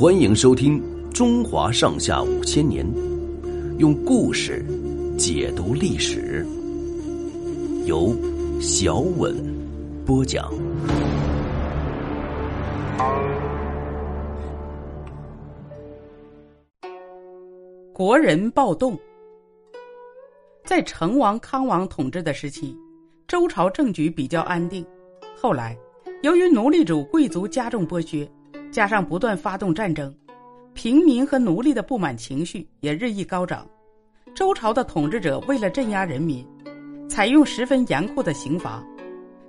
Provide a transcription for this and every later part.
欢迎收听《中华上下五千年》，用故事解读历史，由小稳播讲。国人暴动，在成王、康王统治的时期，周朝政局比较安定。后来，由于奴隶主贵族加重剥削，加上不断发动战争，平民和奴隶的不满情绪也日益高涨。周朝的统治者为了镇压人民，采用十分严酷的刑罚。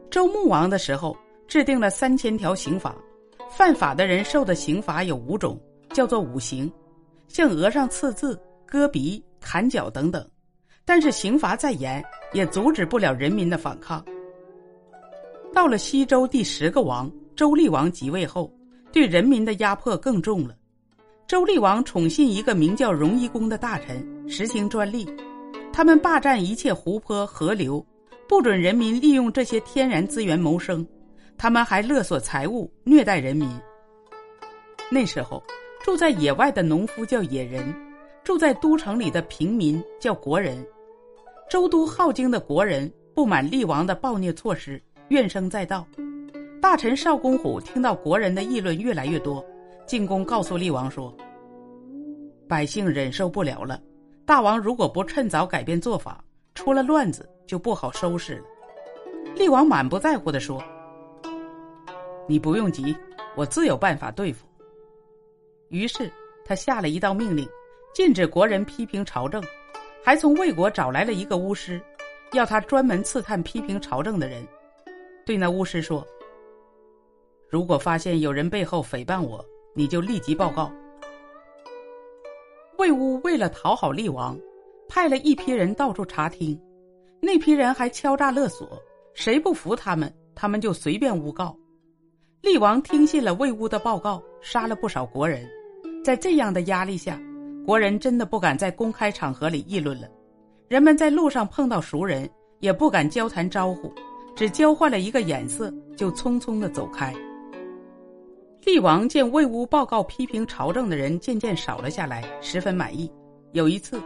周穆王的时候，制定了三千条刑法，犯法的人受的刑罚有五种，叫做五刑。像额上刺字、割鼻、砍脚等等，但是刑罚再严，也阻止不了人民的反抗。到了西周第十个王周厉王即位后，对人民的压迫更重了。周厉王宠信一个名叫荣夷公的大臣，实行专利，他们霸占一切湖泊、河流，不准人民利用这些天然资源谋生，他们还勒索财物，虐待人民。那时候。住在野外的农夫叫野人，住在都城里的平民叫国人。周都镐京的国人不满厉王的暴虐措施，怨声载道。大臣邵公虎听到国人的议论越来越多，进宫告诉厉王说：“百姓忍受不了了，大王如果不趁早改变做法，出了乱子就不好收拾了。”厉王满不在乎地说：“你不用急，我自有办法对付。”于是他下了一道命令，禁止国人批评朝政，还从魏国找来了一个巫师，要他专门刺探批评朝政的人。对那巫师说：“如果发现有人背后诽谤我，你就立即报告。”魏乌为了讨好厉王，派了一批人到处查听，那批人还敲诈勒索，谁不服他们，他们就随便诬告。厉王听信了魏乌的报告，杀了不少国人。在这样的压力下，国人真的不敢在公开场合里议论了。人们在路上碰到熟人，也不敢交谈招呼，只交换了一个眼色，就匆匆的走开。厉王见魏乌报告批评朝政的人渐渐少了下来，十分满意。有一次，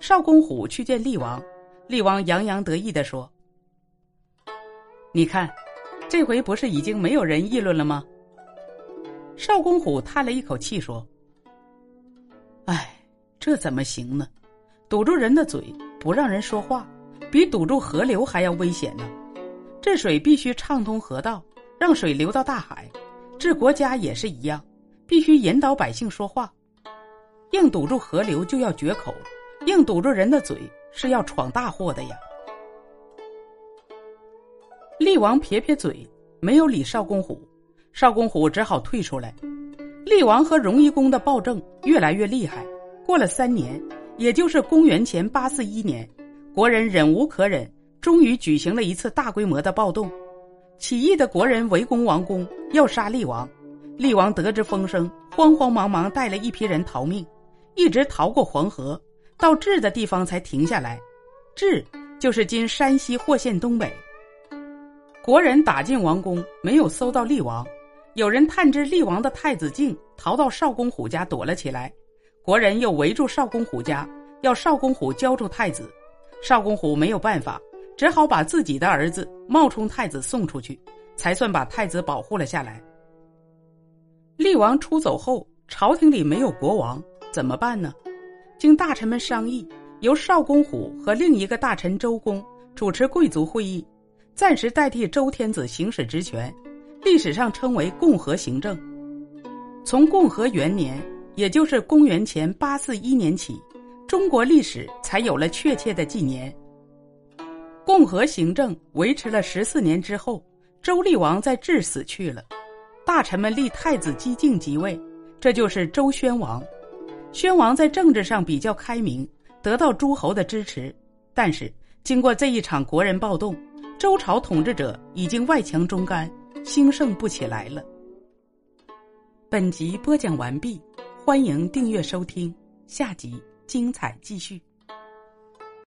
少公虎去见厉王，厉王洋洋得意地说：“你看，这回不是已经没有人议论了吗？”少公虎叹了一口气说。唉，这怎么行呢？堵住人的嘴，不让人说话，比堵住河流还要危险呢。这水必须畅通河道，让水流到大海。治国家也是一样，必须引导百姓说话。硬堵住河流就要绝口，硬堵住人的嘴是要闯大祸的呀。厉王撇撇嘴，没有理少公虎，少公虎只好退出来。厉王和荣夷公的暴政越来越厉害。过了三年，也就是公元前八四一年，国人忍无可忍，终于举行了一次大规模的暴动。起义的国人围攻王宫，要杀厉王。厉王得知风声，慌慌忙忙带了一批人逃命，一直逃过黄河，到治的地方才停下来。治就是今山西霍县东北。国人打进王宫，没有搜到厉王。有人探知厉王的太子敬逃到少公虎家躲了起来，国人又围住少公虎家，要少公虎交出太子。少公虎没有办法，只好把自己的儿子冒充太子送出去，才算把太子保护了下来。厉王出走后，朝廷里没有国王，怎么办呢？经大臣们商议，由少公虎和另一个大臣周公主持贵族会议，暂时代替周天子行使职权。历史上称为共和行政。从共和元年，也就是公元前八四一年起，中国历史才有了确切的纪年。共和行政维持了十四年之后，周厉王在治死去了，大臣们立太子姬敬即位，这就是周宣王。宣王在政治上比较开明，得到诸侯的支持，但是经过这一场国人暴动，周朝统治者已经外强中干。兴盛不起来了。本集播讲完毕，欢迎订阅收听，下集精彩继续。